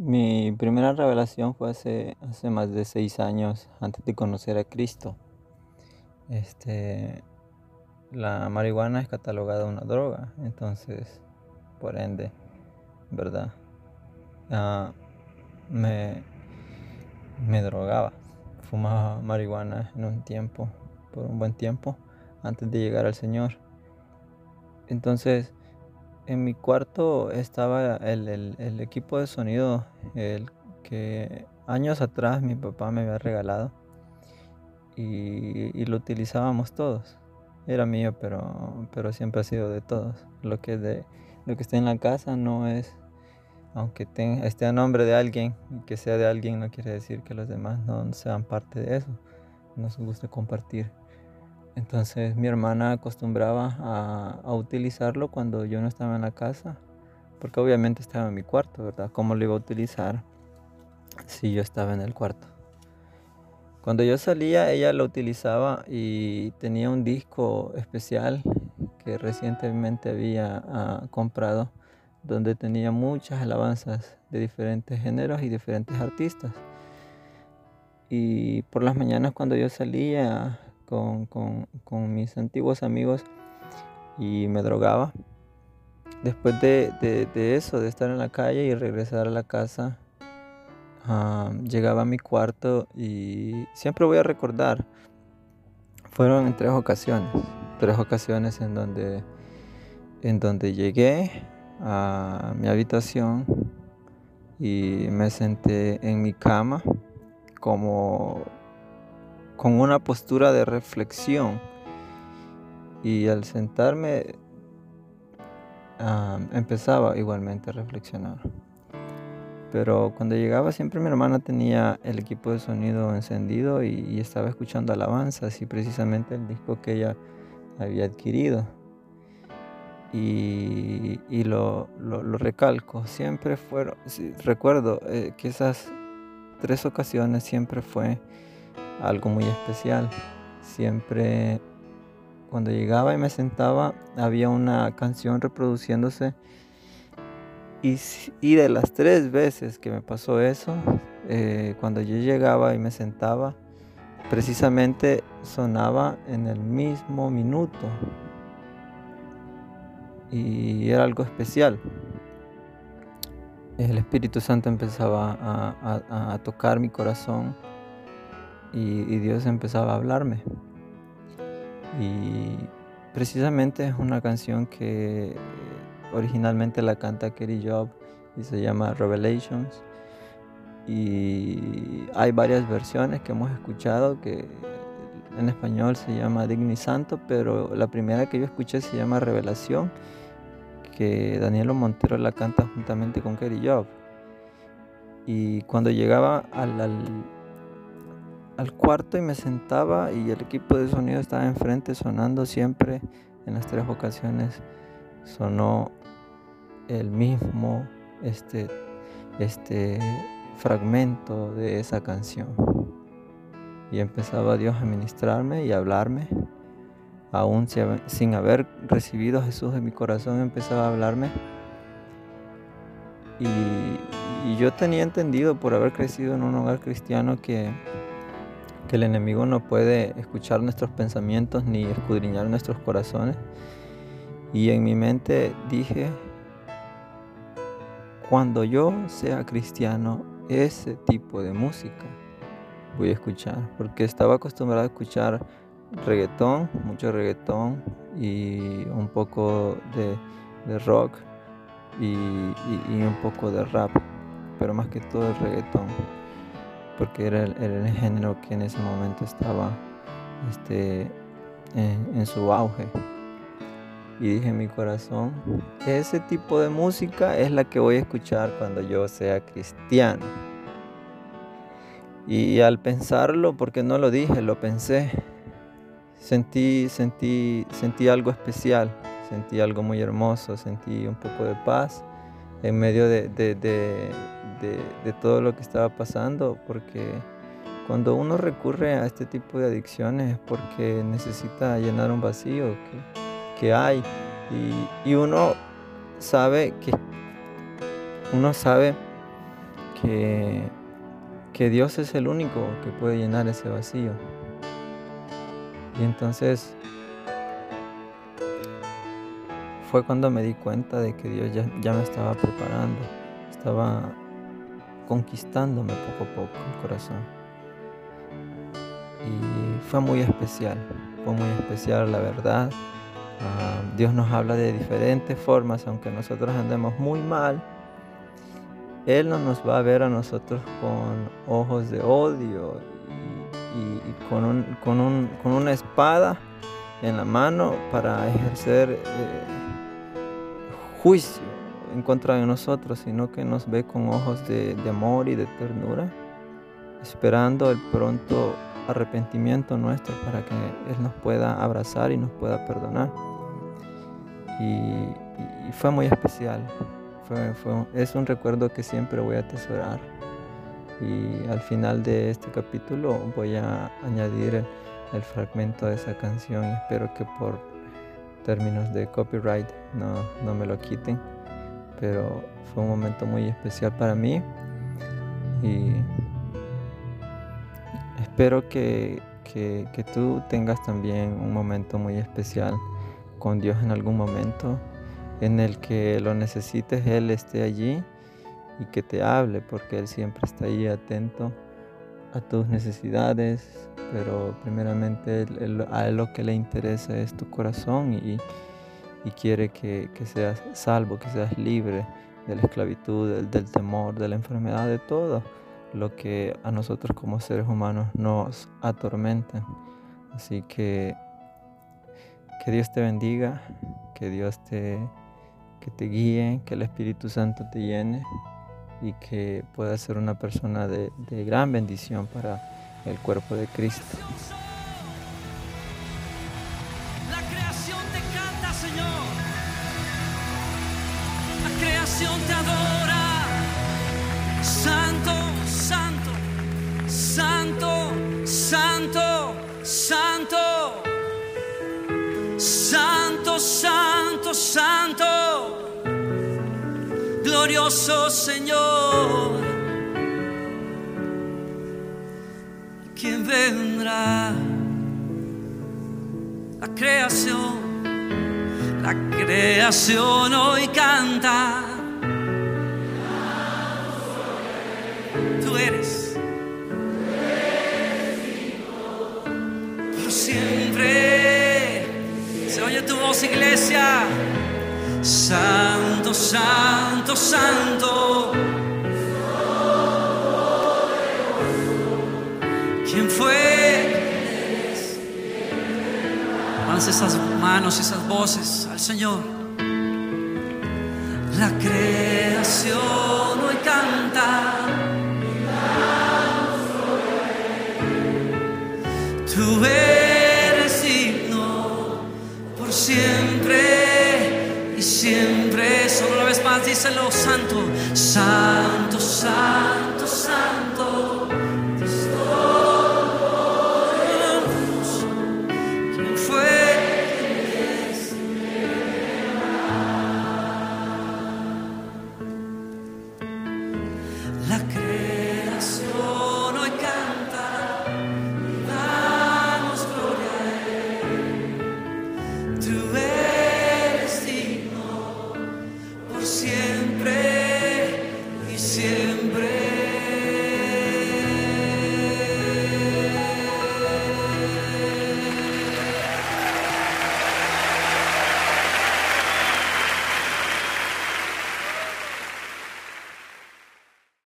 Mi primera revelación fue hace, hace más de seis años, antes de conocer a Cristo. Este, la marihuana es catalogada una droga, entonces, por ende, ¿verdad? Ah, me, me drogaba, fumaba marihuana en un tiempo, por un buen tiempo, antes de llegar al Señor. Entonces, en mi cuarto estaba el, equipo de sonido, el que años atrás mi papá me había regalado y, lo utilizábamos todos. Era mío, pero, pero siempre ha sido de todos. Lo que, de, lo que esté en la casa no es, aunque esté a nombre de alguien, que sea de alguien, no quiere decir que los demás no sean parte de eso. Nos gusta compartir. Entonces mi hermana acostumbraba a, utilizarlo cuando yo no estaba en la casa, porque obviamente estaba en mi cuarto, ¿verdad? ¿Cómo lo iba a utilizar si yo estaba en el cuarto? Cuando yo salía, ella lo utilizaba y tenía un disco especial que recientemente había ah, comprado, donde tenía muchas alabanzas de diferentes géneros y diferentes artistas. Y por las mañanas cuando yo salía con, mis antiguos amigos y me drogaba. Después de, eso, de estar en la calle y regresar a la casa, llegaba a mi cuarto y siempre voy a recordar, fueron en tres ocasiones, tres ocasiones en donde, en donde llegué a mi habitación y me senté en mi cama como con una postura de reflexión. Y al sentarme empezaba igualmente a reflexionar. Pero cuando llegaba siempre mi hermana tenía el equipo de sonido encendido y, estaba escuchando alabanzas y precisamente el disco que ella había adquirido. Y, lo, recalco, siempre fueron, recuerdo eh, que esas tres ocasiones siempre fue algo muy especial. Siempre cuando llegaba y me sentaba había una canción reproduciéndose y, de las tres veces que me pasó eso, eh, cuando yo llegaba y me sentaba, precisamente sonaba en el mismo minuto y era algo especial. El Espíritu Santo empezaba a tocar mi corazón y, Dios empezaba a hablarme. Y precisamente es una canción que originalmente la canta Kerry Job y se llama Revelations. Y hay varias versiones que hemos escuchado que en español se llama Digni Santo, pero la primera que yo escuché se llama Revelación, que Danielo Montero la canta juntamente con Kerry Job. Y cuando llegaba al, al cuarto y me sentaba y el equipo de sonido estaba enfrente sonando siempre. En las tres ocasiones sonó el mismo este, este fragmento de esa canción. Y empezaba Dios a ministrarme y a hablarme. Aún sin haber recibido a Jesús en mi corazón, empezaba a hablarme. y yo tenía entendido por haber crecido en un hogar cristiano que que el enemigo no puede escuchar nuestros pensamientos ni escudriñar nuestros corazones. Y en mi mente dije, cuando yo sea cristiano, ese tipo de música voy a escuchar, porque estaba acostumbrado a escuchar reggaetón, mucho reggaetón y un poco de, rock y, y un poco de rap, pero más que todo el reggaetón porque era el, género que en ese momento estaba este, en, su auge. Y dije en mi corazón, ese tipo de música es la que voy a escuchar cuando yo sea cristiano. Y al pensarlo, porque no lo dije, lo pensé, sentí, sentí, sentí algo especial, sentí algo muy hermoso, sentí un poco de paz en medio de de, todo lo que estaba pasando, porque cuando uno recurre a este tipo de adicciones es porque necesita llenar un vacío que, hay y, uno sabe que uno sabe que, que Dios es el único que puede llenar ese vacío. Y entonces fue cuando me di cuenta de que Dios ya, me estaba preparando, estaba conquistándome poco a poco el corazón. Y fue muy especial, fue muy especial la verdad. Ah, Dios nos habla de diferentes formas, aunque nosotros andemos muy mal. Él no nos va a ver a nosotros con ojos de odio y, con, una espada en la mano para ejercer eh, juicio en contra de nosotros, sino que nos ve con ojos de, amor y de ternura, esperando el pronto arrepentimiento nuestro para que Él nos pueda abrazar y nos pueda perdonar. Y, fue muy especial, es un recuerdo que siempre voy a atesorar. Y al final de este capítulo voy a añadir el, el fragmento de esa canción espero que por términos de copyright no, me lo quiten. Pero fue un momento muy especial para mí y espero que, que, tú tengas también un momento muy especial con Dios en algún momento en el que lo necesites, Él esté allí y que te hable, porque Él siempre está ahí atento a tus necesidades, pero primeramente a él lo que le interesa es tu corazón y, quiere que, seas salvo, que seas libre de la esclavitud, del, temor, de la enfermedad, de todo lo que a nosotros como seres humanos nos atormenta. Así que que Dios te bendiga, que Dios te, que te guíe, que el Espíritu Santo te llene y que pueda ser una persona de, de gran bendición para el cuerpo de Cristo. La creación te canta, Señor. La creación te adora. Santo, glorioso Señor. ¿Quién vendrá? La creación, la creación hoy canta. Tú eres. Por siempre. Se oye tu voz, iglesia. Santo, santo, santo. ¿Quién fue? Alza esas manos, esas voces al Señor. La creación hoy canta. Tú eres digno por siempre y siempre solo Una vez más, díselo, Santo, Santo, Santo, Santo.